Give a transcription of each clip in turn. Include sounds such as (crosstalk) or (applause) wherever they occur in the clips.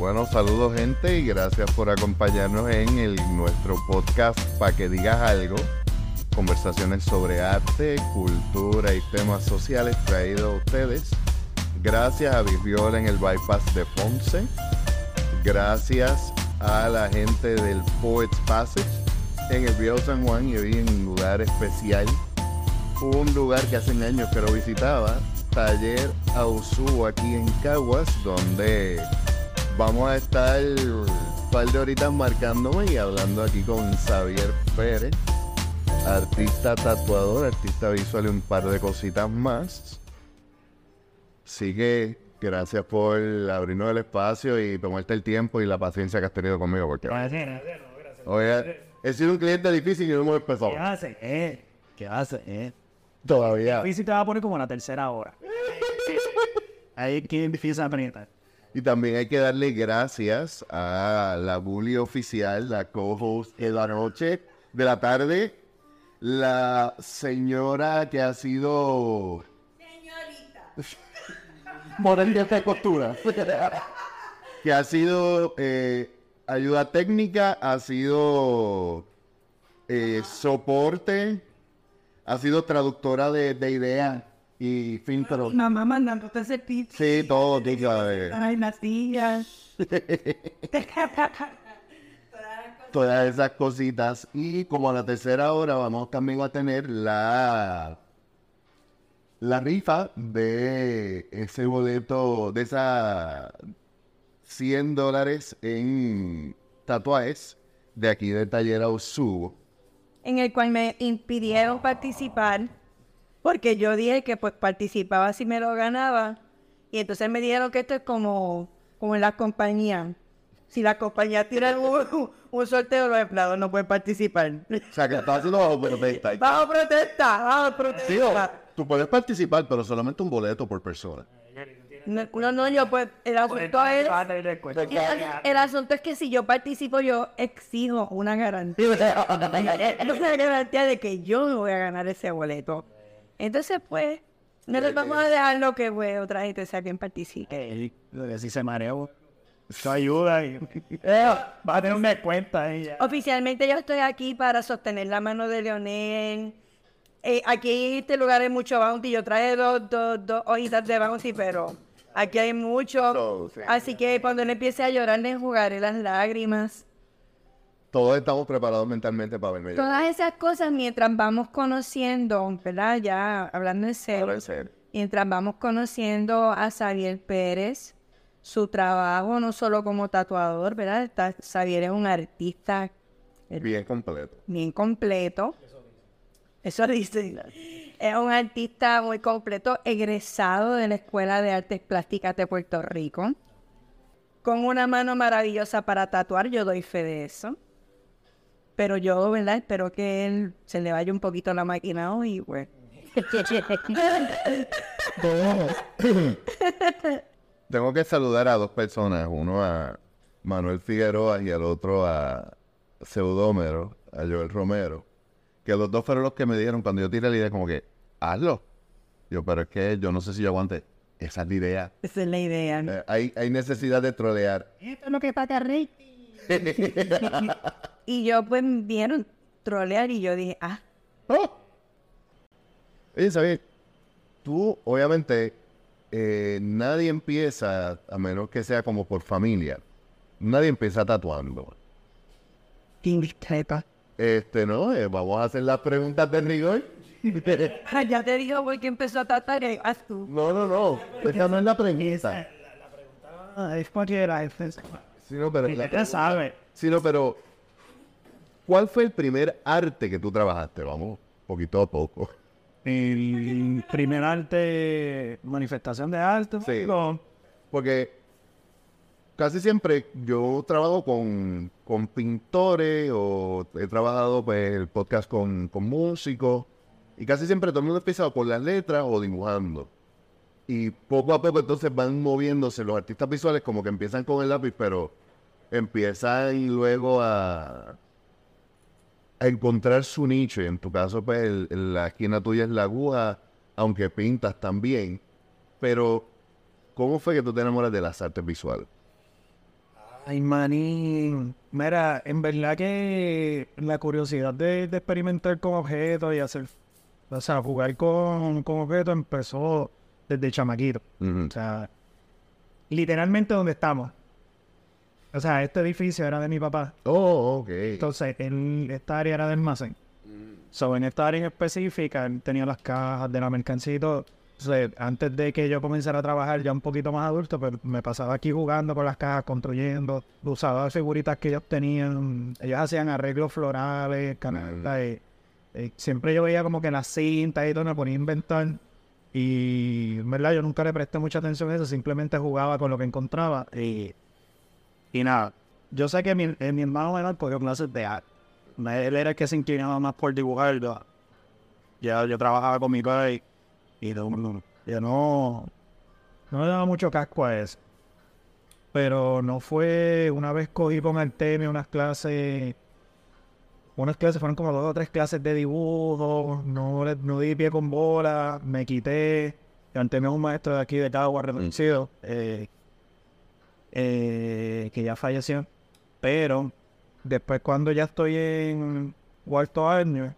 Bueno, saludos gente y gracias por acompañarnos en el, nuestro podcast para que digas algo. Conversaciones sobre arte, cultura y temas sociales traídos a ustedes. Gracias a Viviola en el Bypass de Ponce. Gracias a la gente del Poets Passage en el Viejo San Juan y hoy en un lugar especial. Un lugar que hace años que lo visitaba, Taller Ausu aquí en Caguas, donde vamos a estar un par de horitas marcándome y hablando aquí con Xavier Pérez, artista tatuador, artista visual y un par de cositas más. Así que gracias por abrirnos el espacio y tomarte el tiempo y la paciencia que has tenido conmigo. Porque Gracias, gracias, gracias. oye, he sido un cliente difícil y no hemos empezado. ¿Qué hace? Eh, ¿Qué hace? Eh. Todavía. Hoy sí te va a poner como en la tercera hora. (laughs) Ahí es que empieza a apretar. Y también hay que darle gracias a la bully oficial, la co-host de la noche, de la tarde, la señora que ha sido... Modelo de costura. (laughs) que ha sido eh, ayuda técnica, ha sido eh, soporte, ha sido traductora de, de ideas y fin, pero... Mamá mandándote ese pizza. Sí, todo, eh, Ay, las sillas. (laughs) todas esas cositas. Y como a la tercera hora vamos también a tener la la rifa de ese boleto, de esa 100 dólares en tatuajes de aquí del taller Ausubo. en el cual me impidieron participar porque yo dije que pues participaba si me lo ganaba y entonces me dijeron que esto es como, como en la compañía. Si la compañía tira un, (laughs) un sorteo, los empleados no pueden participar. O sea, que estás haciendo bajo protesta. (laughs) Vamos a protestar, vamos a Sí, o- protestar. tú puedes participar, pero solamente un boleto por persona. No, no, no, yo pues, el asunto es... El, el asunto es que si yo participo, yo exijo una garantía. (laughs) una garantía de que yo me voy a ganar ese boleto. Entonces, pues, no les vamos a dejar lo que pues, otra gente sea quien participe. Eh, lo que sí se mareó. Eso ayuda y... (laughs) Eh, va a tener una cuenta ya. Oficialmente yo estoy aquí para sostener la mano de Leonel. Eh, aquí en este lugar hay mucho bounty. Yo traje dos, dos, dos hojitas de bounty, pero aquí hay mucho. Así que cuando él empiece a llorar, le enjugaré las lágrimas. Todos estamos preparados mentalmente para verme. Todas esas cosas mientras vamos conociendo, ¿verdad? Ya hablando en serio, Ahora en serio. mientras vamos conociendo a Xavier Pérez, su trabajo no solo como tatuador, ¿verdad? Está- Xavier es un artista Bien completo. bien completo. Eso dice. Es un artista muy completo, egresado de la Escuela de Artes Plásticas de Puerto Rico. Con una mano maravillosa para tatuar, yo doy fe de eso. Pero yo, ¿verdad? Espero que él se le vaya un poquito la máquina hoy, pues. (laughs) Tengo que saludar a dos personas, uno a Manuel Figueroa y al otro a Pseudómero, a Joel Romero, que los dos fueron los que me dijeron cuando yo tiré la idea como que, hazlo. Yo, pero es que yo no sé si yo aguante. Esa es la idea. Esa es la idea. ¿no? Eh, hay, hay necesidad de trolear. Esto es lo que pasa, Rey. (laughs) Y yo, pues, vieron trolear y yo dije, ah, ¡Oh! Oye, ¿sabes? Tú, obviamente, eh, nadie empieza, a menos que sea como por familia, nadie empieza tatuando. Este, ¿no? Eh, vamos a hacer las preguntas de rigor. (laughs) Ah, ya te digo, porque empezó a tatuar y haz tú. No, no, no. Esa no es la pregunta. Ah, es cualquiera. es- es- Sino, pero, la- Ya sabe. sino, pero, ¿cuál fue el primer arte que tú trabajaste? Vamos, poquito a poco. El primer arte, manifestación de arte. Sí. lo- Porque casi siempre yo trabajo con, con pintores o he trabajado pues, el podcast con, con músicos y casi siempre todo el mundo empieza con las letras o dibujando. Y poco a poco entonces van moviéndose los artistas visuales como que empiezan con el lápiz, pero empiezan luego a, a encontrar su nicho. Y en tu caso, pues el- el- la esquina tuya es la aguja, aunque pintas también. Pero, ¿cómo fue que tú te enamoras de las artes visuales? Ay, manín. Mira, en verdad que la curiosidad de, de experimentar con objetos y hacer, o sea, jugar con, con objetos empezó desde chamaquito. O sea, literalmente donde estamos. O sea, este edificio era de mi papá. Oh, ok. Entonces, él, esta área era de almacén. So, en esta área en específica, él tenía las cajas de la mercancía y todo. Antes de que yo comenzara a trabajar ya un poquito más adulto, pues me pasaba aquí jugando con las cajas, construyendo, usaba figuritas que ellos tenían. Ellos hacían arreglos florales, canastas. y- y siempre yo veía como que las cintas y todo, me ponía a inventar. Y, en verdad, yo nunca le presté mucha atención a eso, simplemente jugaba con lo que encontraba. Y, y nada, yo sé que mi, eh, mi hermano menor cogió clases de arte. Él era el que se inclinaba más por dibujar. Yo, ya yo trabajaba con mi padre y, y yo no, no le daba mucho casco a eso. Pero no fue, una vez cogí con Artemio unas clases, unas clases fueron como dos o tres clases de dibujo, no, le- no di pie con bola, me quité. Artemio es un maestro de aquí de Cagua reconocido, eh, eh, que ya falleció. Pero después cuando ya estoy en cuarto año,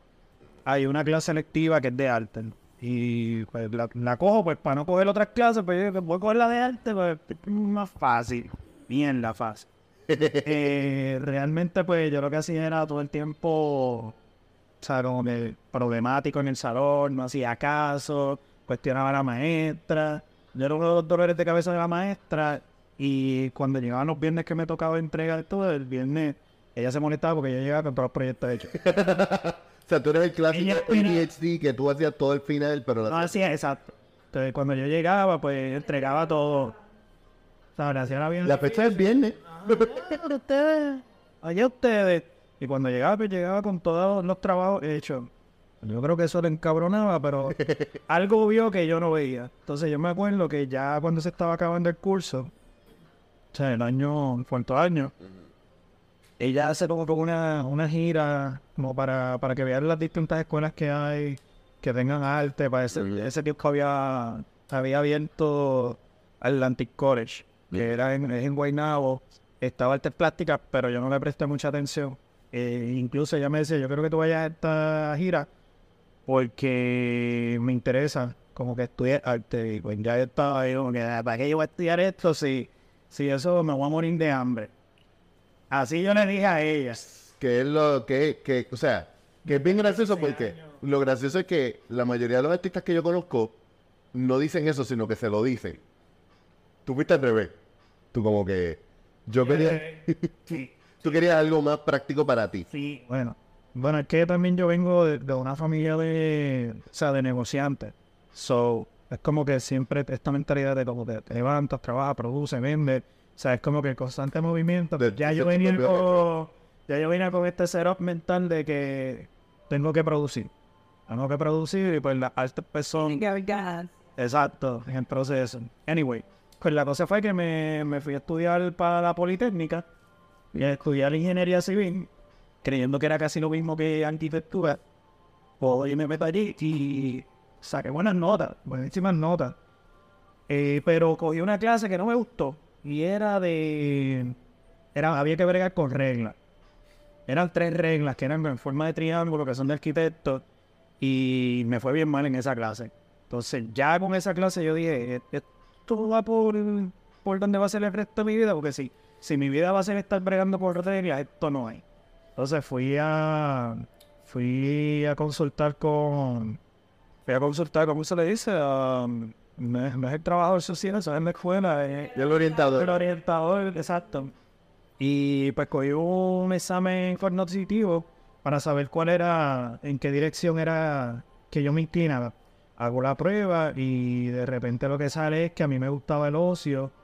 hay una clase selectiva que es de arte. Y pues la, la cojo pues para no coger otras clases, pues voy a coger la de arte, pues es más fácil. Bien la fácil. (laughs) Eh, realmente pues yo lo que hacía era todo el tiempo, o sea, como que problemático en el salón, no hacía caso, cuestionaba a la maestra. Yo era uno de los dolores de cabeza de la maestra y cuando llegaban los viernes que me tocaba entregar todo, el viernes ella se molestaba porque yo llegaba con todos los proyectos hechos. (laughs) O sea, tú eres el clásico Ella ADHD que tú hacías todo el final, pero... No hacía exacto. Entonces cuando yo llegaba, pues entregaba todo. O sea, le hacía la. La fecha es viernes. ustedes, allá ustedes. Y cuando llegaba, pues llegaba con todos los trabajos hechos. Yo creo que eso le encabronaba, pero (laughs) algo vio que yo no veía. Entonces yo me acuerdo que ya cuando se estaba acabando el curso, o sea, el año, el cuarto año, ella hace como una, una gira como para, para que vean las distintas escuelas que hay, que tengan arte. Para ese, ese tiempo había, había abierto Atlantic College, que era en, en Guaynabo. Estaba artes plásticas, pero yo no le presté mucha atención. Eh, incluso ella me decía, yo creo que tú vayas a esta gira porque me interesa como que estudie arte. Y pues ya yo estaba ahí como que, "Ah, ¿para qué yo voy a estudiar esto si, si eso me voy a morir de hambre? Así yo le dije a ella. Que es lo que, que, o sea, que es bien gracioso porque lo gracioso es que la mayoría de los artistas que yo conozco no dicen eso, sino que se lo dicen. Tú fuiste al revés. Tú como que, yo quería, Sí, (laughs) tú querías algo más práctico para ti. sí. Bueno, bueno, es que también yo vengo de, de una familia de, o sea, de negociantes. So, es como que siempre esta mentalidad de como que te levantas, trabajas, produces, vendes. O sea, es como que el constante movimiento. De- ya de yo venía con, ya yo venía con este setup mental de que tengo que producir. Tengo que producir y pues las artes pues son. Exacto, en el proceso. Anyway, pues la cosa fue que me, me fui a estudiar para la Politécnica y a estudiar ingeniería civil, creyendo que era casi lo mismo que arquitectura. Pues y me meto allí y saqué buenas notas, buenísimas notas. Eh, pero cogí una clase que no me gustó y era de... Era, había que bregar con reglas. Eran tres reglas que eran en forma de triángulo, que son de arquitectos, y me fue bien mal en esa clase. Entonces, ya con esa clase yo dije, "E- esto va por, por donde va a ser el resto de mi vida, porque si, si mi vida va a ser estar bregando por reglas, esto no hay. Entonces fui a fui a consultar con fui a consultar, ¿cómo se le dice? Um, no, es, no es el trabajador social, eso es en la escuela, es Y el orientador. el orientador, exacto. Y pues cogí un examen cognitivo para saber cuál era, en qué dirección era que yo me inclinaba. Hago la prueba y de repente lo que sale es que a mí me gustaba el ocio. (laughs)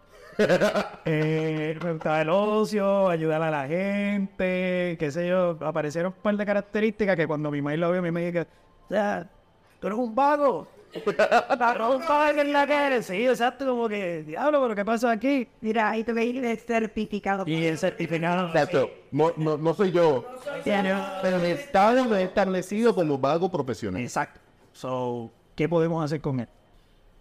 Eh, me gustaba el ocio, ayudar a la gente, qué sé yo. Aparecieron un par de características que cuando mi madre lo vio, a mí me dijo, o sea, tú eres un vago. La ropa que es la que eres. Sí, exacto, como que, diablo, pero ¿qué pasa aquí? Mira, ahí te veis el certificado. Y el certificado. Exacto. No, no, no soy yo. Pero el Estado establecido como vago profesional. Exacto. So, ¿qué podemos hacer con él?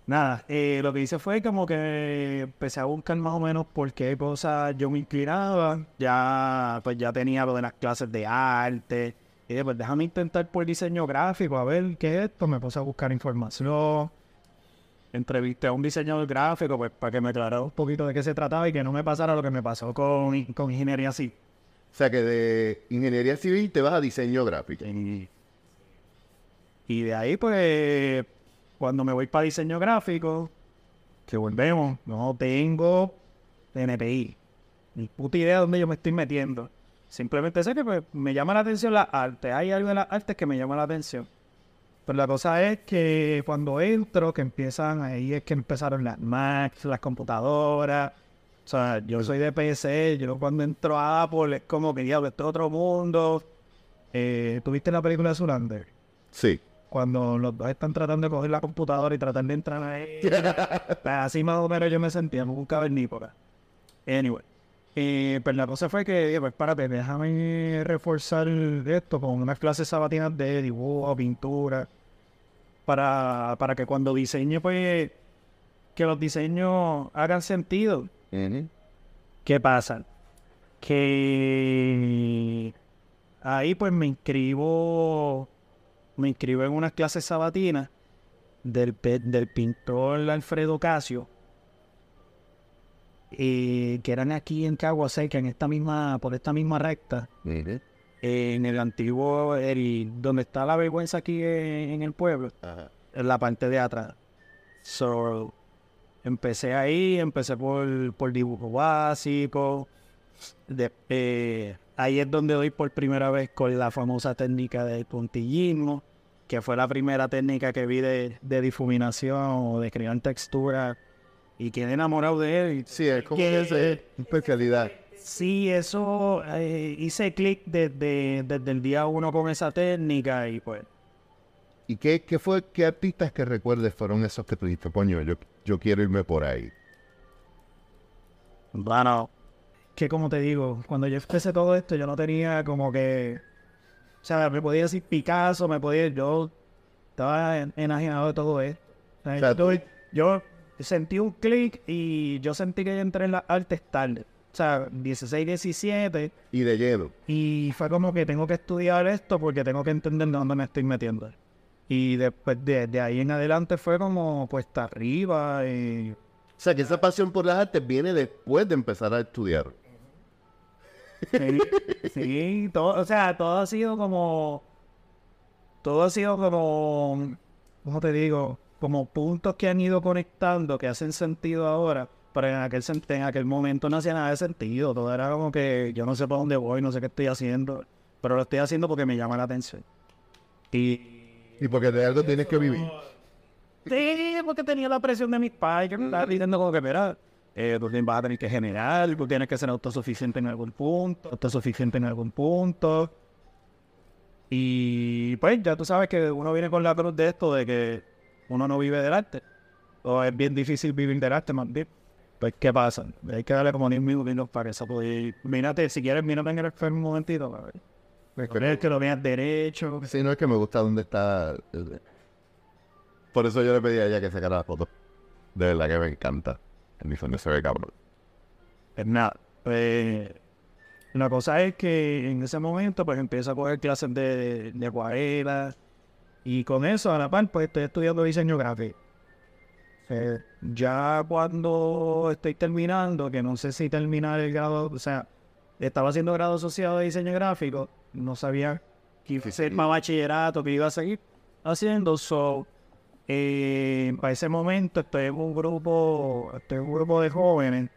Nada, eh, lo que hice fue como que empecé a buscar más o menos por qué cosas yo me inclinaba. Ya, pues ya tenía lo de las clases de arte. Y dije, pues déjame intentar por diseño gráfico, a ver qué es esto. Me puse a buscar información. Entrevisté a un diseñador gráfico, pues para que me aclarara un poquito de qué se trataba y que no me pasara lo que me pasó con, con ingeniería civil. O sea que de ingeniería civil te vas a diseño gráfico. Y, y de ahí, pues, cuando me voy para diseño gráfico, que volvemos, no tengo NPI. Ni puta idea de dónde yo me estoy metiendo. Simplemente sé que pues, me llama la atención las artes. Hay algo de las artes que me llama la atención. Pero la cosa es que cuando entro, que empiezan, ahí es que empezaron las Macs, las computadoras. O sea, yo soy de PC, yo cuando entro a Apple es como que diablo, esto es otro mundo. Eh, ¿Tuviste la película de Zulander? Sí. Cuando los dos están tratando de coger la computadora y tratar de entrar ahí. (laughs) Pues así más o menos yo me sentía como un cavernícola. Anyway. Eh, pues la cosa fue que, pues espérate, déjame reforzar esto con unas clases sabatinas de dibujo, pintura, para, para que cuando diseñe, pues, que los diseños hagan sentido. ¿Qué pasa? Que ahí pues me inscribo, me inscribo en unas clases sabatinas del, del pintor Alfredo Casio, eh, que eran aquí en Cagua Seca, en esta misma, por esta misma recta, en el antiguo, el- donde está la vergüenza aquí en, en el pueblo, Ajá. en la parte de atrás. So, empecé ahí, empecé por, por dibujo básico. De- eh, ahí es donde doy por primera vez con la famosa técnica del puntillismo, que fue la primera técnica que vi de, de difuminación o de crear textura. Y quedé enamorado de él. y Sí, es como que esa es especialidad. Sí, eso eh, hice clic desde, desde el día uno con esa técnica y pues ¿Y qué, qué fue, qué artistas que recuerdes fueron esos que tú dijiste, coño, yo, yo quiero irme por ahí? Bueno, que como te digo, cuando yo empecé todo esto, yo no tenía como que. O sea, me podía decir Picasso, me podía. Yo estaba en- enajenado de todo esto. O sea, O sea, yo, yo sentí un clic y yo sentí que entré en las artes tarde. O sea, 16, 17. Y de lleno. Y fue como que tengo que estudiar esto porque tengo que entender de dónde me estoy metiendo. Y después de, de ahí en adelante fue como puesta arriba. Y O sea, que esa pasión por las artes viene después de empezar a estudiar. Sí, sí, todo, o sea, todo ha sido como, todo ha sido como, ¿cómo te digo? Como puntos que han ido conectando, que hacen sentido ahora, pero en aquel, en aquel momento no hacía nada de sentido, todo era como que yo no sé por dónde voy, no sé qué estoy haciendo, pero lo estoy haciendo porque me llama la atención. Y Y porque de algo tienes que vivir. Sí, porque tenía la presión de mis padres que me estaban diciendo como que, mira, eh, tú vas a tener que generar, tú tienes que ser autosuficiente en algún punto, autosuficiente en algún punto. Y pues ya tú sabes que uno viene con la cruz de esto, de que uno no vive del arte. O es bien difícil vivir del arte, más bien. Pues, ¿qué pasa? Hay que darle como 10 minutos para eso. Pues, mírate, si quieres, mírate en el espejo un momentito. para ver. Pues, crees que lo veas derecho. Sí, no es que me gusta dónde está. eh, Por eso yo le pedí a ella que sacara la foto. De verdad que me encanta. El uniforme se ve cabrón. Pues nada, pues la cosa es que en ese momento pues empiezo a coger clases de, de acuarela y con eso a la par pues estoy estudiando diseño gráfico. Eh, ya cuando estoy terminando, que no sé si terminar el grado, o sea, estaba haciendo grado asociado de diseño gráfico, no sabía que iba a ser más bachillerato, que iba a seguir haciendo, so, eh, para ese momento estoy en un grupo, estoy en un grupo de jóvenes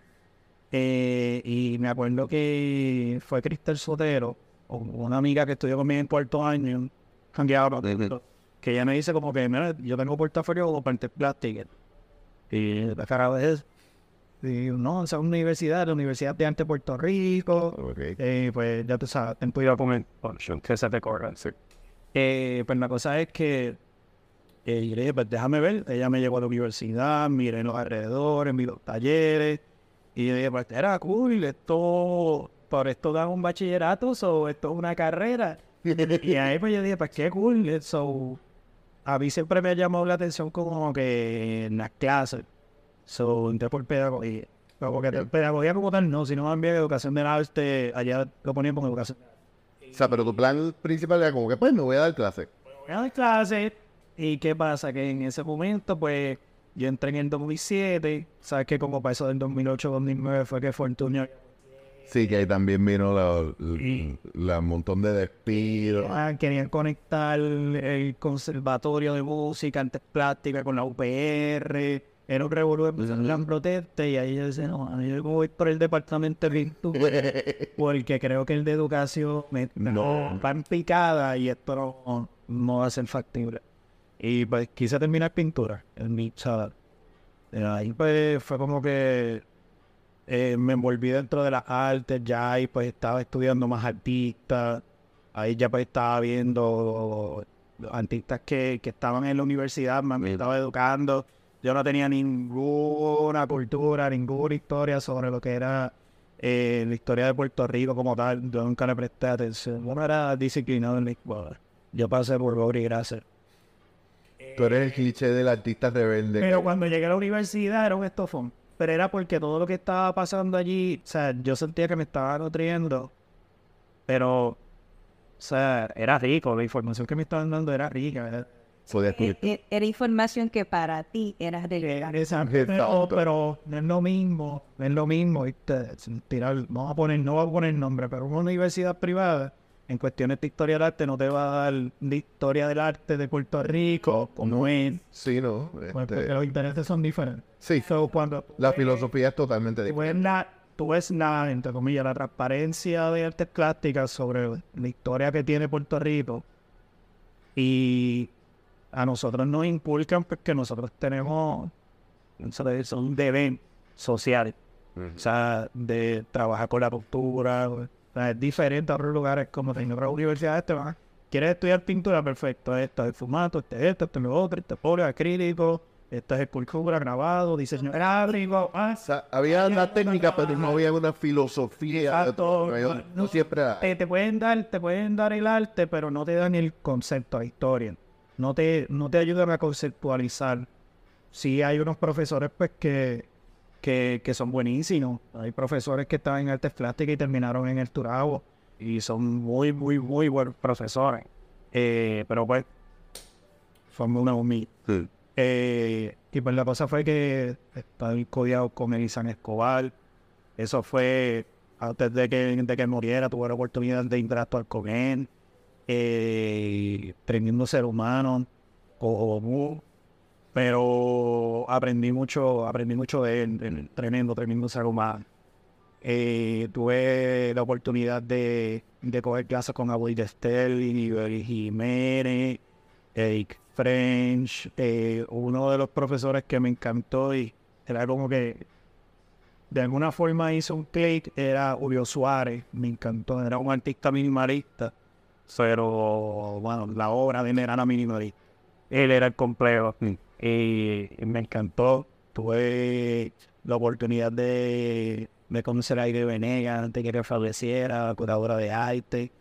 eh, y me acuerdo que fue Cristel Sotero, o una amiga que estudió conmigo en cuarto año, jangueaba, que ella me dice como que, mira, yo tengo portafolio de partes plásticas. Y la cara de eso. Y no, esa es una universidad, la Universidad de Arte de Puerto Rico. Ok. Eh, pues ya tú sabes, ten cuidado con el que se te corra. Eh, pues la cosa es que eh, yo le dije, pues déjame ver. Ella me llevó a la universidad, miré los alrededores, vi los talleres. Y yo dije, pues era cool, esto, por esto dan un bachillerato, o esto es una carrera. (laughs) y ahí pues yo dije, pues qué cool, so, a mí siempre me ha llamado la atención como que en las clases, so, entré por pedagogía. Pero porque pedagogía como tal no, sino más bien educación del arte, allá lo ponían como educación. O sea, pero tu plan principal era como que, pues, me voy a dar clase. Voy a dar clases, y qué pasa, que en ese momento, pues, yo entré en el 2007, sabes que como para eso del 2008-2009 fue que Fortunio Sí, que ahí también vino la, Y- la montón de despidos. Ah, querían conectar el conservatorio de música, artes plásticas con la UPR. Era un revolú, empezaron las protestas y ahí yo decía, no, yo voy por el departamento de pintura (laughs) porque creo que el de educación me No. va en picada y esto no, no va a ser factible. Y pues quise terminar pintura en mi chaval. Ahí pues fue como que eh, me envolví dentro de las artes ya y pues estaba estudiando más artistas. Ahí ya pues estaba viendo artistas que, que estaban en la universidad, me, me estaba educando. Yo no tenía ninguna cultura, ninguna historia sobre lo que era eh, la historia de Puerto Rico como tal. Yo nunca le presté atención. Yo no era disciplinado en la escuela. Yo pasé por obra y gracia. Tú eres el cliché del artista rebelde. Pero cuando llegué a la universidad era un estofón. Pero era porque todo lo que estaba pasando allí, o sea, yo sentía que me estaba nutriendo. Pero, o sea, era rico. La información que me estaban dando era rica. Era, Podías E- Era información que para ti era de era- Exacto. pero, pero no es lo mismo. No es lo mismo. ¿viste? Tirar, vamos a poner, no voy a poner nombre, pero una universidad privada en cuestiones de historia del arte no te va a dar de historia del arte de Puerto Rico como es. Sí, ¿no? pues, Este, porque los intereses son diferentes. Sí, So, cuando la filosofía es totalmente diferente. tú ves la, entre comillas, la transparencia de artes plásticas sobre la historia que tiene Puerto Rico y a nosotros nos inculcan porque nosotros tenemos de- son deber sociales, o sea, de trabajar con la cultura, o sea, es diferente a otros lugares como en otras universidades te van, quieres estudiar pintura, perfecto, esto es fumato, este este es lo otro, este es polio acrílico, esto es escultura, grabado, diseño gráfico, ah, O sea, había una técnica, pero no había una filosofía. Exacto. No, no- no siempre era. te, te pueden dar, te pueden dar el arte, pero no te dan el concepto, la historia. No te, no te ayudan a conceptualizar. Sí hay unos profesores pues que, que, que son buenísimos. Hay profesores que estaban en artes plásticas y terminaron en el Turabo. Y son muy, muy, muy buenos profesores. Eh, pero pues, son una humilde. Sí. Eh, y pues la cosa fue que estaba codiado con Elizan Escobar. Eso fue antes de que, de que muriera, tuve la oportunidad de interactuar con él. Eh, ser humano, como pero aprendí mucho, aprendí mucho de él, él, tremendo, tremendo ser humano. Eh, tuve la oportunidad de, de coger clases con Abuel Destel y Jiménez, Eric French, eh, uno de los profesores que me encantó y era como que de alguna forma hizo un clic, era Julio Suárez, me encantó, era un artista minimalista, pero bueno, la obra de él era minimalista. Él era el complejo y me encantó. Tuve la oportunidad de, de conocer a Aire Venegas antes que falleciera, curadora de arte.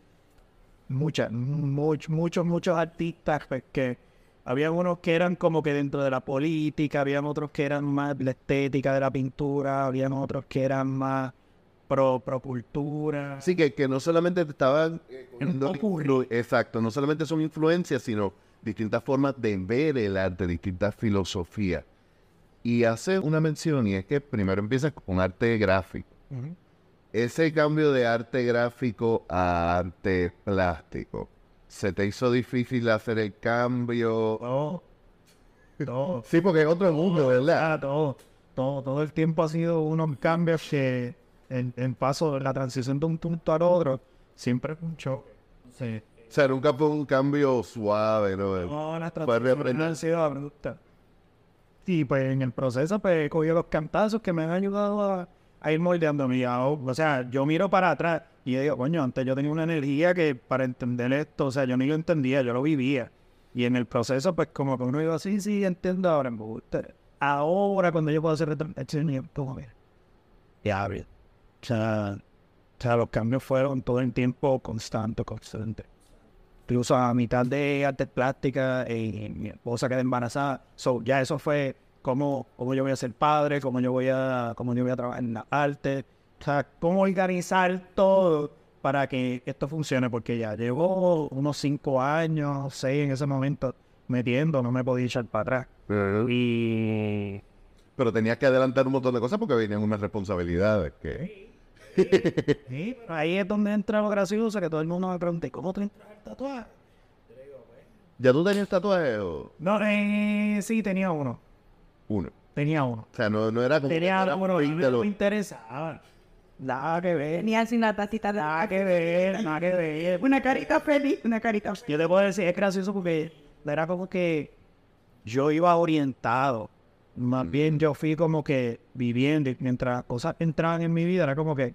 Muchas, muchos, muchos, muchos artistas pues, que habían unos que eran como que dentro de la política, habían otros que eran más la estética de la pintura, habían otros que eran más pro, pro cultura. Así que, que no solamente te estaban eh, influ- Exacto, no solamente son influencias, sino distintas formas de ver el arte, distintas filosofías. Y hace una mención, y es que primero empiezas con arte gráfico. Ese cambio de arte gráfico a arte plástico, ¿se te hizo difícil hacer el cambio? Todo, todo. Sí, porque es otro mundo, ¿verdad? Ah, todo, todo, todo el tiempo ha sido unos cambios que en, en paso, la transición de un punto al otro, siempre es un choque. Sí. O sea, nunca fue un cambio suave, ¿no? No, las Fue transiciones han sido abruptas. Y pues en el proceso pues he cogido los cantazos que me han ayudado a, a ir moldeando mi O sea, yo miro para atrás y yo digo, coño, antes yo tenía una energía que para entender esto, o sea, yo ni lo entendía, yo lo vivía. Y en el proceso, pues como que uno iba, sí, sí, entiendo ahora, me gusta. Ahora cuando yo puedo hacer retrospección, como mira, diablo. O sea, o sea, los cambios fueron todo el tiempo constante, constante. incluso a mitad de artes plásticas, eh, mi esposa queda embarazada. So, ya eso fue cómo, cómo yo voy a ser padre, cómo yo voy a, cómo yo voy a trabajar en la arte. O sea, cómo organizar todo para que esto funcione, porque ya llevo unos cinco años, seis en ese momento metiendo, no me podía echar para atrás. Y Pero tenías que adelantar un montón de cosas porque venían unas responsabilidades que... Sí, pero ahí es donde entra lo gracioso, que todo el mundo me pregunta, ¿y cómo te entras al tatuaje? ¿Ya tú tenías tatuaje o No, eh, sí, tenía uno. Uno? Tenía uno. O sea, no, no era como... Tenía uno un no me interesaba. Nada que ver. Tenía así una tacita de Nada que ver, nada que ver. Una carita feliz, una carita Yo te puedo decir, es gracioso porque era como que yo iba orientado. Más bien yo fui como que viviendo y mientras las cosas entraban en mi vida, era como que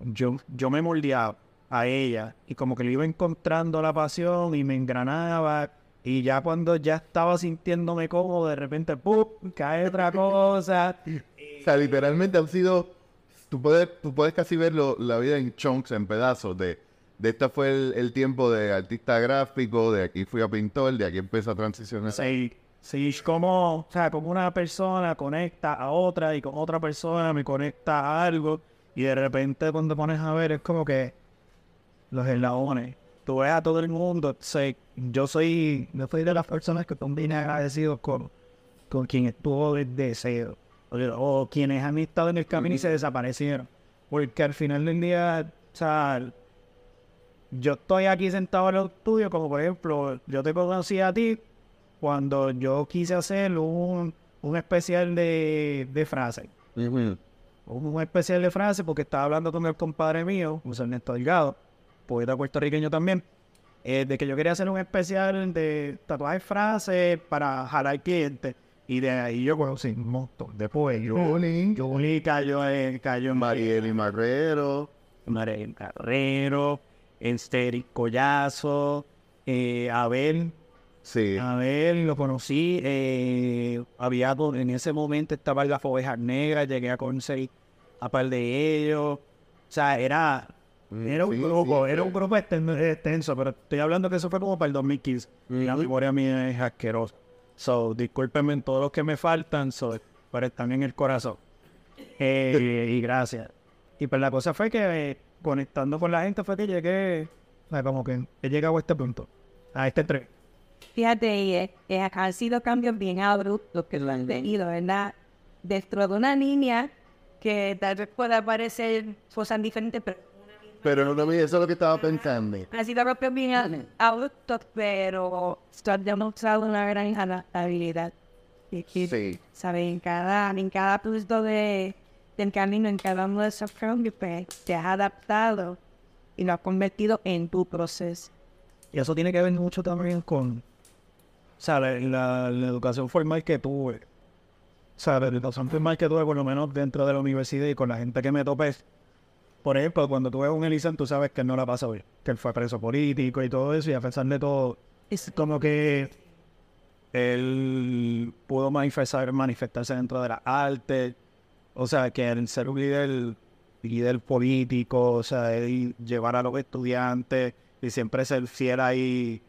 yo, yo me moldeaba a ella y como que le iba encontrando la pasión y me engranaba y ya cuando ya estaba sintiéndome cómodo, de repente, ¡pum! cae otra (laughs) cosa. O sea, literalmente han sido... Tú puedes, tú puedes casi ver lo- la vida en chunks, en pedazos de... De esta fue el, el tiempo de artista gráfico, de aquí fui a pintor, de aquí empecé a transicionar. Sí, sí, como, o sea, como una persona conecta a otra y con otra persona me conecta a algo y de repente cuando pones a ver es como que los eslabones, tú ves a todo el mundo, sé, yo soy, yo soy de las personas que son bien agradecidos con, con quien estuvo desde cero o, o quienes han estado en el camino y se desaparecieron, porque al final del día, o sea, yo estoy aquí sentado en el estudio, como por ejemplo, yo te conocí a ti cuando yo quise hacer un, un especial de, de frases. Un especial de frases porque estaba hablando con el compadre mío, José Ernesto Delgado, poeta puertorriqueño también, eh, de que yo quería hacer un especial de tatuajes frases para jalar clientes. Y de ahí yo conocí un montón de poetas. Juli. Juli cayó, en- cayó en Marieli Marrero. María Carrero, Esther Collazo, eh, Abel, Sí. Abel lo conocí, eh, había en ese momento estaban las ovejas negras, llegué a conocer a par de ellos, o sea, era, era un Sí, grupo, sí, era sí. un grupo exten- extenso, pero estoy hablando que eso fue como para el 2015, y la Ujú. memoria mía es asquerosa, so, discúlpenme en todos los que me faltan, so, pero están en el corazón, (laughs) Eh, y gracias. Y pues la cosa fue que eh, conectando con la gente fue que llegué, como que he llegado a este punto, a este tren. Fíjate, y, eh, eh, han sido cambios bien abruptos que lo han tenido, ¿verdad? Dentro de una línea que tal vez pueda parecer cosas diferentes, pero Pero no, no, eso es lo que estaba pensando. han sido cambios bien a- abruptos, pero esto ha demostrado una gran adaptabilidad. Y que, Sí. ¿sabes? En cada, en cada punto de, del camino, en cada uno de esos cambios, pues, te has adaptado y lo has convertido en tu proceso. Y eso tiene que ver mucho también con, o sea, la, la- la educación formal que tuve. O sea, la educación formal que tuve, por lo menos dentro de la universidad y con la gente que me topé. Por ejemplo, cuando tú ves a un Elisan, tú sabes que él no la pasó bien. Que él fue preso político y todo eso. Y a pesar de todo, es como que él pudo manifestar, manifestarse dentro de la arte. O sea, que el ser un líder, líder político, o sea, él llevar a los estudiantes y siempre ser fiel ahí.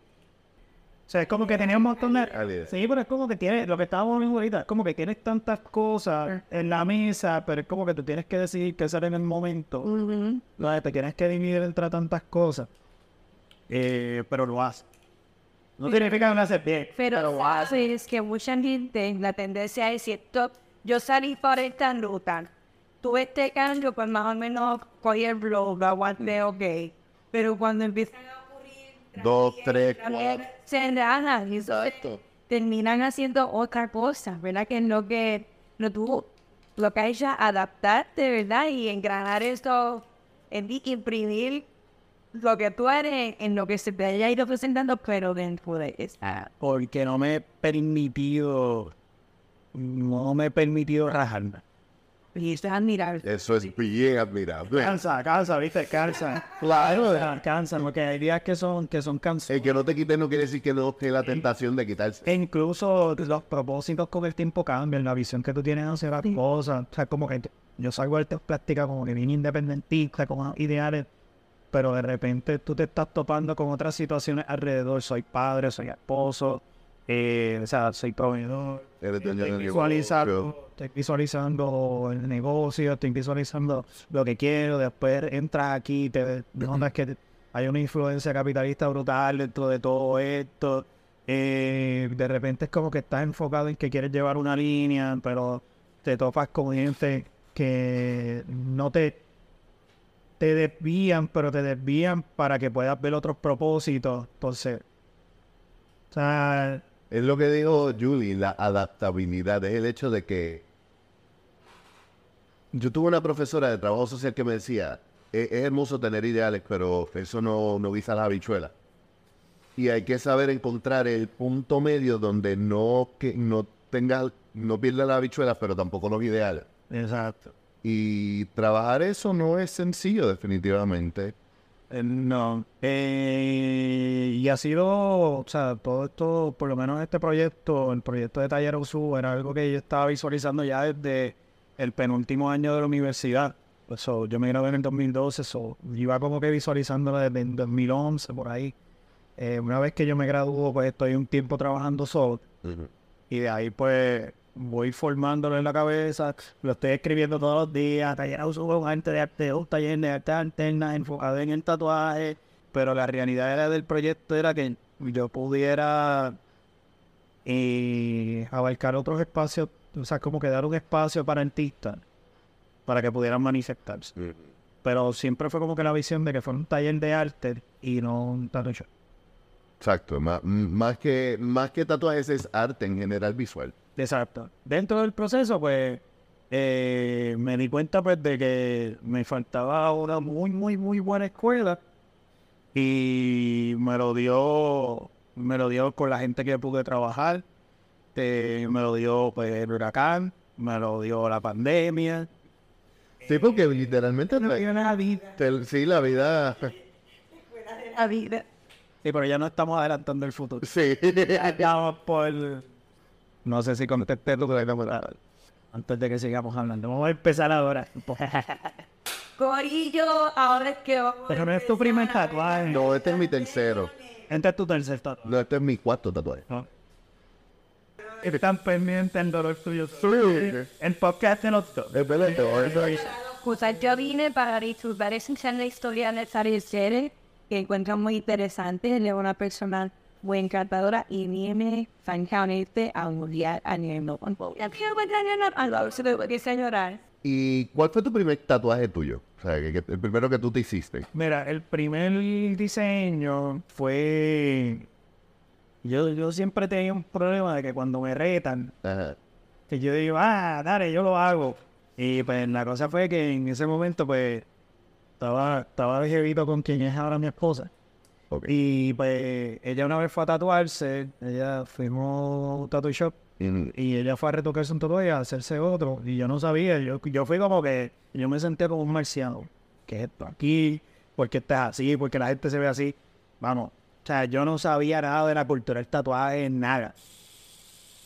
O sea, es como que tenía un montón de... Sí, pero es como que tiene, lo que estábamos viendo ahorita, es como que tienes tantas cosas en la mesa, pero es como que tú tienes que decidir qué hacer en el momento. Ujú. No, te tienes que dividir entre tantas cosas. Eh, pero lo haces. No significa que lo haces bien. Pero lo haces. sabes que mucha gente, la tendencia es cierto, yo salí por esta ruta, tuve este cambio, pues más o menos cogí el blog, lo aguanté, ok. Pero cuando empiezan a. Dos, tres, cuatro. Se rajan y so- terminan haciendo otra cosa, ¿verdad? Que es lo que no tú, lo que hay ya adaptarte, ¿verdad? Y engranar esto, en ti, imprimir lo que tú eres en lo que se te haya ido presentando, pero dentro de esa Porque no me he permitido. No me he permitido rajarme. Y eso es admirable. Eso es bien admirable. Cansa, cansa, viste, cansa. Claro, cansa, porque hay días que son, que son cansados. El que no te quite no quiere decir que no esté la tentación de quitarse. E incluso los propósitos con el tiempo cambian, la visión que tú tienes hacia las cosas. O sea, como que yo salgo de arte plástica como que bien independentista, con ideales pero de repente tú te estás topando con otras situaciones alrededor. Soy padre, soy esposo, eh, o sea, soy proveedor. Eres Estoy visualizando, estoy visualizando el negocio, estoy visualizando lo que quiero. Después entras aquí te notas que hay una influencia capitalista brutal dentro de todo esto. Eh, de repente es como que estás enfocado en que quieres llevar una línea, pero te topas con gente que no te, te desvían, pero te desvían para que puedas ver otros propósitos. Entonces, o sea, Es lo que dijo Julie, la adaptabilidad. Es el hecho de que yo tuve una profesora de trabajo social que me decía, es, es hermoso tener ideales, pero eso no, no visa la habichuela. Y hay que saber encontrar el punto medio donde no, que, no tenga, no pierda la habichuela, pero tampoco los ideales. exacto. Y trabajar eso no es sencillo, definitivamente. Eh, No. Eh, y ha sido, o sea, todo esto, por lo menos este proyecto, el proyecto de Taller USU, era algo que yo estaba visualizando ya desde el penúltimo año de la universidad. Pues, so, yo me gradué en el 2012, so, iba como que visualizándolo desde el 2011, por ahí. Eh, una vez que yo me graduó, pues estoy un tiempo trabajando solo. Y de ahí pues voy formándolo en la cabeza, lo estoy escribiendo todos los días, taller uso un arte de arte, un taller de arte alterna enfocado en el tatuaje, pero la realidad era del proyecto era que yo pudiera eh, abarcar otros espacios, o sea, como que dar un espacio para artistas, para que pudieran manifestarse. Pero siempre fue como que la visión de que fuera un taller de arte y no un shop. Exacto, más, más, que, más que tatuajes es arte en general visual. Exacto. Dentro del proceso, pues, eh, me di cuenta, pues, de que me faltaba una muy, muy, muy buena escuela. Y me lo dio, me lo dio con la gente que pude trabajar. Eh, me lo dio, pues, el huracán. Me lo dio la pandemia. Sí, porque literalmente... la vida. te- sí, la vida... La vida. Sí, pero ya no estamos adelantando el futuro. Sí. Estamos por... No sé si contesté tu pregunta antes de que sigamos hablando. Vamos a empezar ahora. (laughs) Corillo, ahora es que vamos a Pero no es tu primer tatuaje. No, este es mi tercero. Este es tu tercer tatuaje. No, este es mi cuarto tatuaje. ¿no? Están pendientes del dolor tuyo. El podcast de los dos. Es verdad, Pues yo vine para disfrutar esa la historia de Sari Sere, que encuentro muy interesante. Él es una persona muy encantadora y viene francamente a mundial a nivel no. Ya quiero a la a llorar. ¿Y cuál fue tu primer tatuaje tuyo? O sea, que, que- el primero que tú te hiciste. Mira, el primer diseño fue... Yo, yo siempre tenía un problema de que cuando me retan, Ajá. que yo digo, ah, dale, yo lo hago. Y pues la cosa fue que en ese momento, pues, estaba, estaba de jevito con quien es ahora mi esposa. Y pues ella una vez fue a tatuarse, ella fuimos a un tattoo shop Y- y ella fue a retocarse un tatuaje y a hacerse otro. Y yo no sabía, yo, yo fui como que, yo me sentía como un marciano. ¿Qué es esto aquí? ¿Por qué estás así? ¿Por qué la gente se ve así? Vamos, o sea, yo no sabía nada de la cultura del tatuaje, nada.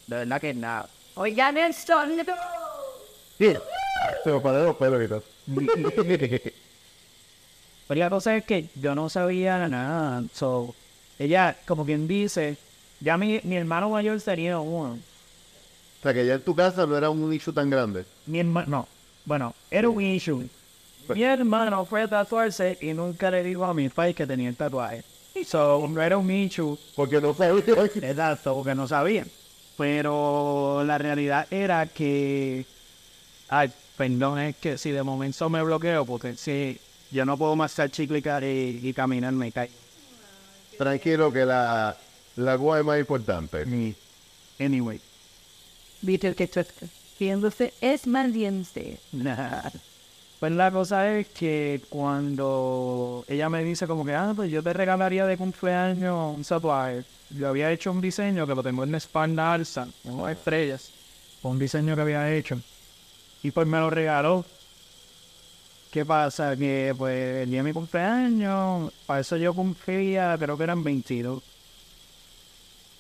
De verdad que nada. Oigan esto, Se me pararon los pelos (laughs) Pero la cosa es que yo no sabía nada. So, ella, como quien dice, ya mi, mi hermano mayor tenía uno. O sea, que ya en tu casa no era un issue tan grande. Mi hermano, no, bueno, era un issue. Mi hermano fue a tatuarse y nunca le dijo a mi país que tenía el tatuaje. So, no era un issue, Porque no sabía. exacto, porque no sabían. Pero la realidad era que, ay, perdón, es que si de momento me bloqueo, porque si yo no puedo más estar chiclicar y, y caminar, me caigo. Tranquilo que la, la gua es más importante. Anyway. Viste que esto es viéndose es más diente. Pues la cosa es que cuando ella me dice como que, ah, pues yo te regalaría de cumpleaños un tatuaje. Yo había hecho un diseño que lo tengo en la espalda alza, unas estrellas. Un diseño que había hecho. Y pues me lo regaló. ¿Qué pasa? Que pues el día de mi cumpleaños, para eso yo cumplía, creo que eran 22.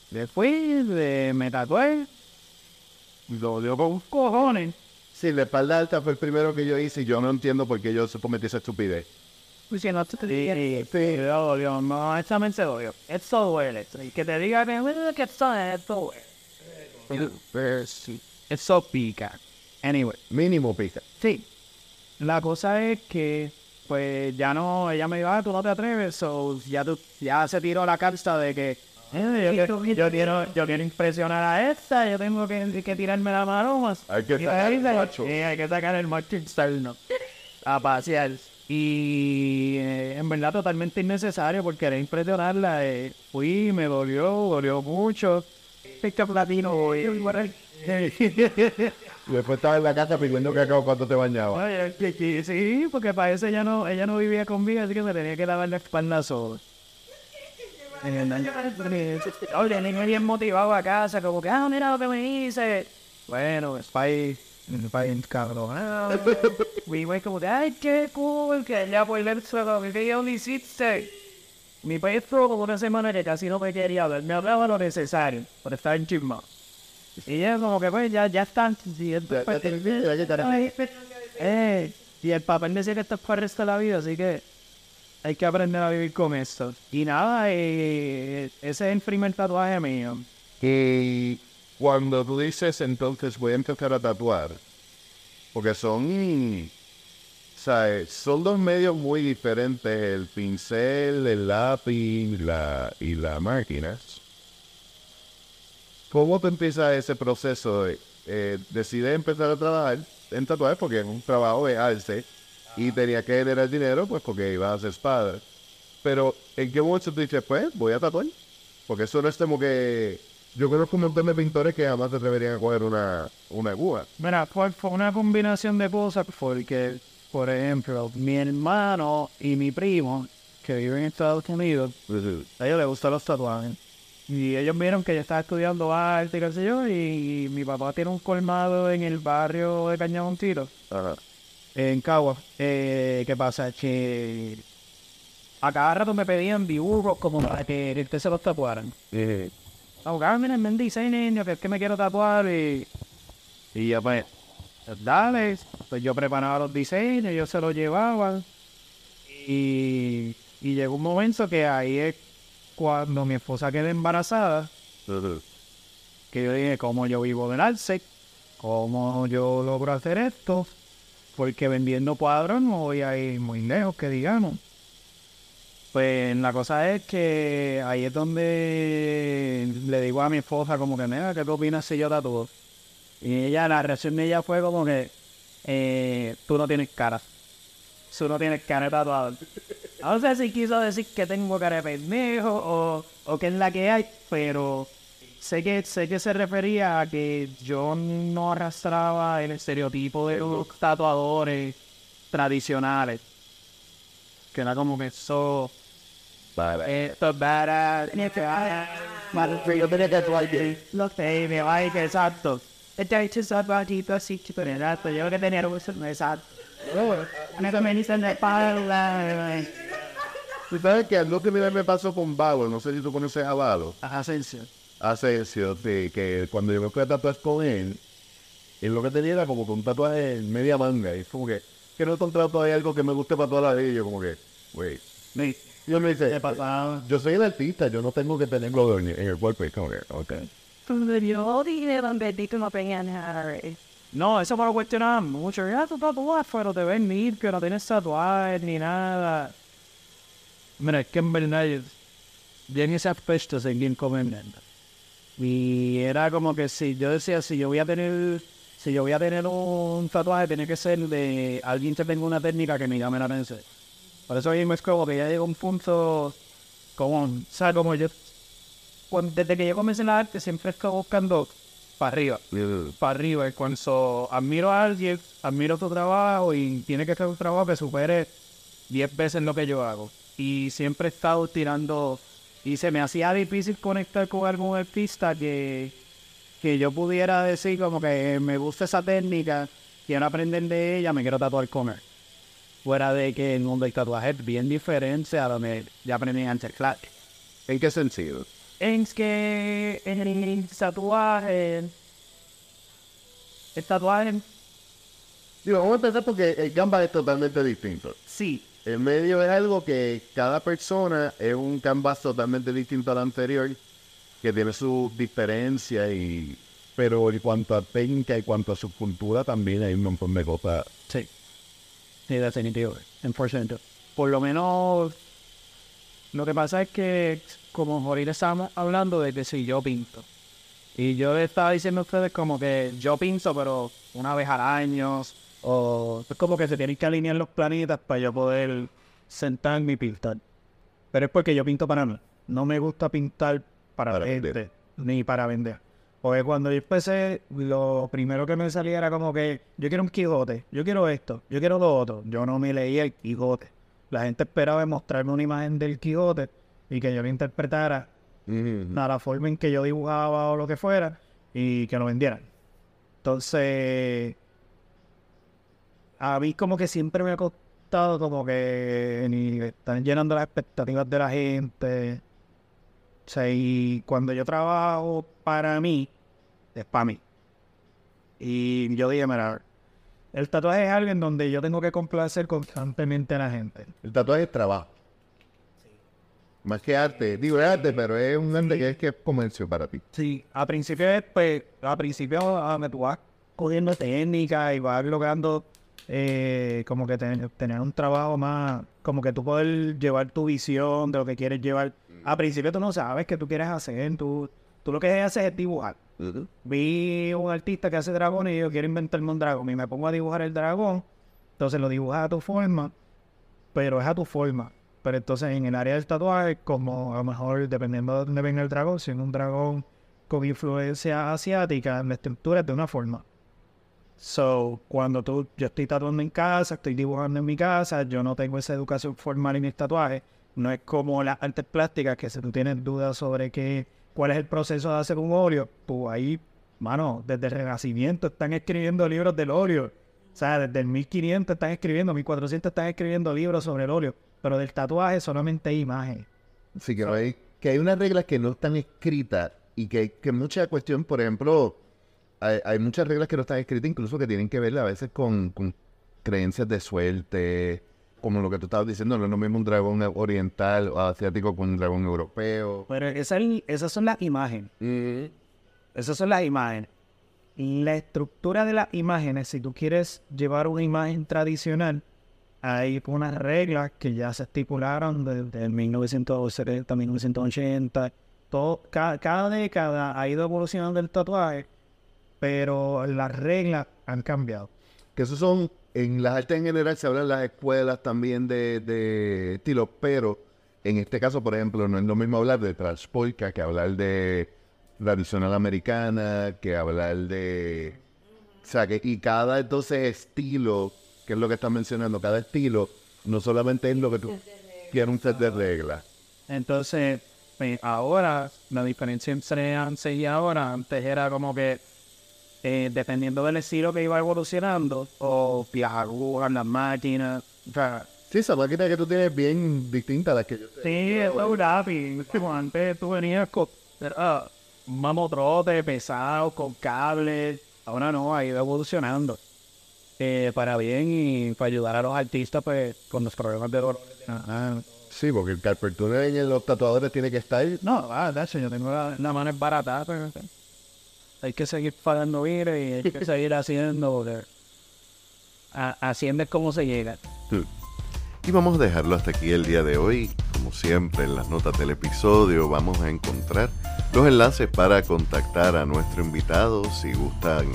Después de, me tatué. Lo dio con cojones. Sí, la espalda alta fue el primero que yo hice y yo no entiendo por qué yo se cometí esa estupidez. Pues si no te sí, sí, dolió, no, honestamente dolió. Esto duele. Y que te diga que, "Bueno, que esto esto duele. Eso pica. Anyway. Mínimo pica. Sí. La cosa es que, pues, ya no, ella me dijo, ah, tú no te atreves, so, ya, tú, ya se tiró la carta de que, eh, yo, quiero- yo quiero, yo quiero impresionar a esta, yo tengo que, que tirarme la mano más. Hay que sacar el macho. Sí, hay que sacar el macho externo a pasear. Y eh, en verdad totalmente innecesario por querer impresionarla. eh, fui, me dolió, dolió mucho. Pick up latino, y- Y después estaba en la casa pidiendo cacao cuando te bañabas. Oye, que- que- sí, porque para eso ella no, ella no vivía conmigo, así que me tenía que lavar la espalda sola. Oye, niño bien motivado a casa, como que, ah, mira lo que me hice. Bueno, (laughs) es país, el país cabrón. Mi güey como de, ay, qué cool, que ella por el suelo, que yo lo hiciste. Mi país estuvo como una semana que casi no me quería ver, me hablaba lo necesario, por estar en chisma. Y ella como que, pues, ya, ya están. Ya- ya ya- eh, y el papel decía que esto es para el resto de la vida, así que hay que aprender a vivir con esto. Y nada, eh, ese es el primer tatuaje mío. Y cuando tú dices entonces voy a empezar a tatuar, porque son, ¿sabes? Son dos medios muy diferentes, el pincel, el lápiz la, y la máquina. ¿Cómo te empieza ese proceso? de, Eh, decides empezar a trabajar en tatuajes porque es un trabajo de arte y tenía que generar dinero pues porque iba a hacer espada. Pero ¿en qué momento tú dices, pues voy a tatuar? Porque eso no es como que... Yo conozco un montón de pintores que jamás te atreverían a coger una, una aguja. Mira, fue, fue una combinación de cosas porque, por ejemplo, mi hermano y mi primo, que viven en Estados Unidos, a ellos les gustan los tatuajes. Y ellos vieron que yo estaba estudiando arte y qué sé yo, y mi papá tiene un colmado en el barrio de Cañamontito. Ajá. en Cagua. Eh, ¿Qué pasa? Que a cada rato me pedían dibujos como para que ustedes se los tatuaran. Ah, mira, me diseño, que es que me quiero tatuar y... Y yo pues, dale, pues yo preparaba los diseños, yo se los llevaba. Y, y llegó un momento que ahí es cuando mi esposa quedó embarazada, que yo dije, ¿cómo yo vivo del arte? ¿Cómo yo logro hacer esto? Porque vendiendo cuadros no voy a ir muy lejos, que digamos. Pues la cosa es que ahí es donde le digo a mi esposa como que, mira, ¿qué opinas si yo tatúo? Y ella, la reacción de ella fue como que, eh, tú no tienes cara. Tú no tienes cara de tatuador. (laughs) No sé si quiso decir que tengo cara de pendejo o, o que es la que hay, pero sé que, sé que se refería a que yo no arrastraba el estereotipo de los tatuadores tradicionales. Que era como que eso... Esto es badass. Lo sé, me va que exacto. Este así, exacto. Yo que tenía un exacto. Eso me dicen de espalda. Tú sabes que algo que me pasó con Balo, no sé si tú conoces a Balo, Asensio. Asensio, sí, que cuando yo me fui a tatuar con él, él lo que tenía era como que un tatuaje en media manga, y es como que, que no he encontrado todavía algo que me guste para toda la vida, y yo como que, wait. Sí. Y él me dice, ¿Qué pasaba? yo soy el artista, yo no tengo que tenerlo en, en el cuerpo, y como que, ok. Yo dije, don Betito, no pegan nada. No, eso me lo mucho. Ya tu tatuaje, pero te ven limpio, no tienes tatuajes ni nada. Mira, es que en verdad, yo- bien ese aspecto se bien conveniente. Y era como que si yo decía, si yo voy a tener, si yo voy a tener un tatuaje, tiene que ser de alguien que tenga una técnica que me llame la atención. Por eso mismo es como que ya llegó un punto, como, sea, como yo, desde que yo comencé en la arte, siempre estoy buscando para arriba para arriba. Y cuando admiro a alguien, admiro tu trabajo y tiene que ser un trabajo que supere 10 veces lo que yo hago. Y siempre he estado tirando y se me hacía difícil conectar con algún artista que, que yo pudiera decir como que me gusta esa técnica, quiero aprender de ella, me quiero tatuar con él. Fuera de que el mundo del tatuaje es bien diferente a donde ya aprendí antes, claro. ¿En qué sentido? Es que en el tatuaje, el tatuaje Digo, vamos a empezar porque el gamba es totalmente distinto. Sí, El medio es algo que cada persona es un canvas totalmente distinto al anterior, que tiene sus diferencias y... Pero en cuanto a técnica y cuanto a su cultura también hay un montón de cosas. Sí. Sí, definitivo. 100%. Por lo menos, lo que pasa es que, como ahorita estábamos hablando de que si yo pinto. Y yo le estaba diciendo a ustedes como que yo pinto, pero una vez al año. O es como que se tienen que alinear los planetas para yo poder sentarme y pintar. Pero es porque yo pinto para mí. No me gusta pintar para, Para gente, vender. ni para vender. Porque cuando yo empecé, lo primero que me salía era como que yo quiero un Quijote, yo quiero esto, yo quiero lo otro. Yo no me leía el Quijote. La gente esperaba mostrarme una imagen del Quijote y que yo lo interpretara a la forma en que yo dibujaba o lo que fuera y que lo vendieran. Entonces, a mí como que siempre me ha costado como que ni están llenando las expectativas de la gente. O sea, y cuando yo trabajo para mí, es para mí. Y yo dije, mira, el tatuaje es algo en donde yo tengo que complacer constantemente a la gente. El tatuaje es trabajo. Más que arte. Digo, es arte, pero es un arte que es, que es comercio para ti. Sí, a principio es, pues, a principio ah, me tú vas cogiendo técnica y vas logrando eh, como que ten- tener un trabajo más, como que tú poder llevar tu visión de lo que quieres llevar. A principio tú no sabes qué tú quieres hacer, tú, tú lo que haces es dibujar. Vi un artista que hace dragones y yo quiero inventarme un dragón y me pongo a dibujar el dragón, entonces lo dibujas a tu forma, pero es a tu forma. Pero entonces en el área del tatuaje, como a lo mejor dependiendo de dónde venga el dragón, si es un dragón con influencia asiática, la estructura es de una forma. So, cuando tú, yo estoy tatuando en casa, estoy dibujando en mi casa, yo no tengo esa educación formal en mis tatuajes. No es como las artes plásticas, que si tú tienes dudas sobre qué, cuál es el proceso de hacer un óleo, tú ahí, mano, desde el Renacimiento están escribiendo libros del óleo. O sea, desde el 1500 están escribiendo, 1400 están escribiendo libros sobre el óleo, pero del tatuaje solamente hay imagen. Sí, que, hay, que hay unas reglas que no están escritas y que, que mucha cuestión, por ejemplo, hay, hay muchas reglas que no están escritas, incluso que tienen que ver a veces con, con creencias de suerte, como lo que tú estabas diciendo, no es lo mismo un dragón oriental o asiático con un dragón europeo. Pero esa es- esas son las imágenes. Esas son las imágenes. La estructura de las imágenes, si tú quieres llevar una imagen tradicional, hay unas reglas que ya se estipularon desde el 1970, 1980. Todo, cada, cada década ha ido evolucionando el tatuaje, pero las reglas han cambiado. Que esos son, en las artes en general se hablan en las escuelas también de, de estilo, pero en este caso, por ejemplo, no es lo mismo hablar de transpolka que hablar de tradicional americana, que hablar de... O sea, que y cada entonces estilo, que es lo que estás mencionando, cada estilo no solamente es lo que tú quieres un set de reglas. Entonces, pues, ahora, la diferencia entre antes y ahora, antes era como que, eh, dependiendo del estilo que iba evolucionando, o las agujas, las máquinas, o sea, Sí, esa máquina que tú tienes es bien distinta a la que yo tengo. sí, es un lápiz. Como antes tú venías con un mamotrote pesado, con cables, ahora no, ha ido evolucionando. Eh, para bien y para ayudar a los artistas pues con los problemas de dolor. Sí, porque el carpenter en los tatuadores tiene que estar No, ah, de hecho, yo tengo la, la mano es barata, pero hay que seguir pagando vida y hay que (laughs) seguir haciendo, haciendo es como se llega. Y vamos a dejarlo hasta aquí el día de hoy. Como siempre, en las notas del episodio vamos a encontrar los enlaces para contactar a nuestro invitado si gustan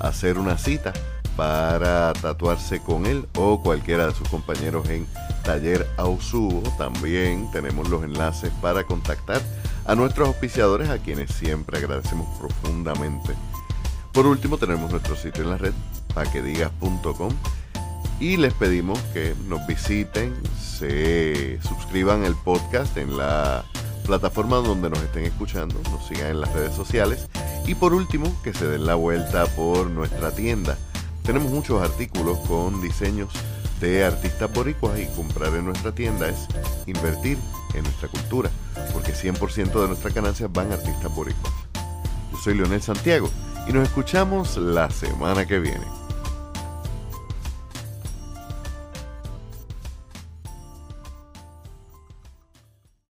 hacer una cita para tatuarse con él o cualquiera de sus compañeros en Taller Ausubo. También tenemos los enlaces para contactar a nuestros auspiciadores a quienes siempre agradecemos profundamente. Por último, tenemos nuestro sitio en la red, paquedigas.com y les pedimos que nos visiten, se suscriban el podcast en la plataforma donde nos estén escuchando, nos sigan en las redes sociales y por último que se den la vuelta por nuestra tienda. Tenemos muchos artículos con diseños de artistas boricuas y comprar en nuestra tienda es invertir en nuestra cultura, porque 100% de nuestras ganancias van a artistas boricuas. Yo soy Leonel Santiago y nos escuchamos la semana que viene.